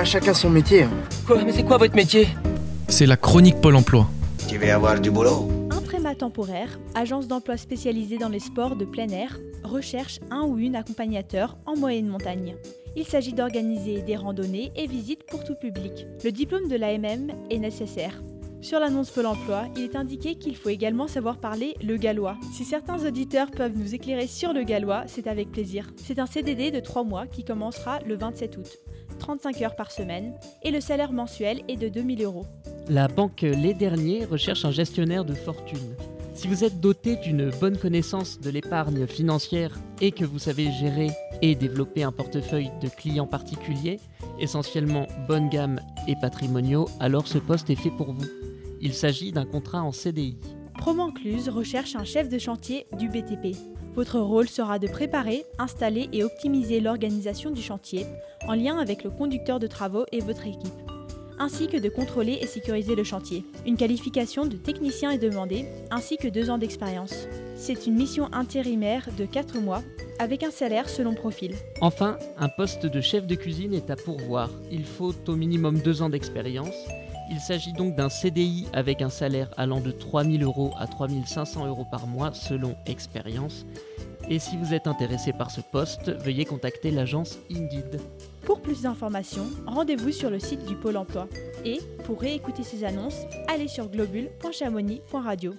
pas chacun son métier. hein. Quoi Mais c'est quoi votre métier? C'est la chronique Pôle emploi. Tu veux avoir du boulot? Intréma Temporaire, agence d'emploi spécialisée dans les sports de plein air, recherche un ou une accompagnateur en moyenne montagne. Il s'agit d'organiser des randonnées et visites pour tout public. Le diplôme de l'AMM est nécessaire. Sur l'annonce Pôle emploi, il est indiqué qu'il faut également savoir parler le gallois. Si certains auditeurs peuvent nous éclairer sur le gallois, c'est avec plaisir. C'est un CDD de 3 mois qui commencera le 27 août. 35 heures par semaine et le salaire mensuel est de 2000 euros. La banque Les Derniers recherche un gestionnaire de fortune. Si vous êtes doté d'une bonne connaissance de l'épargne financière et que vous savez gérer et développer un portefeuille de clients particuliers, essentiellement bonne gamme et patrimoniaux, alors ce poste est fait pour vous. Il s'agit d'un contrat en CDI. Promencluse recherche un chef de chantier du BTP. Votre rôle sera de préparer, installer et optimiser l'organisation du chantier en lien avec le conducteur de travaux et votre équipe, ainsi que de contrôler et sécuriser le chantier. Une qualification de technicien est demandée, ainsi que deux ans d'expérience. C'est une mission intérimaire de 4 mois, avec un salaire selon profil. Enfin, un poste de chef de cuisine est à pourvoir. Il faut au minimum deux ans d'expérience. Il s'agit donc d'un CDI avec un salaire allant de 3 000 euros à 3 500 euros par mois selon expérience. Et si vous êtes intéressé par ce poste, veuillez contacter l'agence Indeed. Pour plus d'informations, rendez-vous sur le site du Pôle emploi. Et, pour réécouter ces annonces, allez sur globule.chamonix.radio.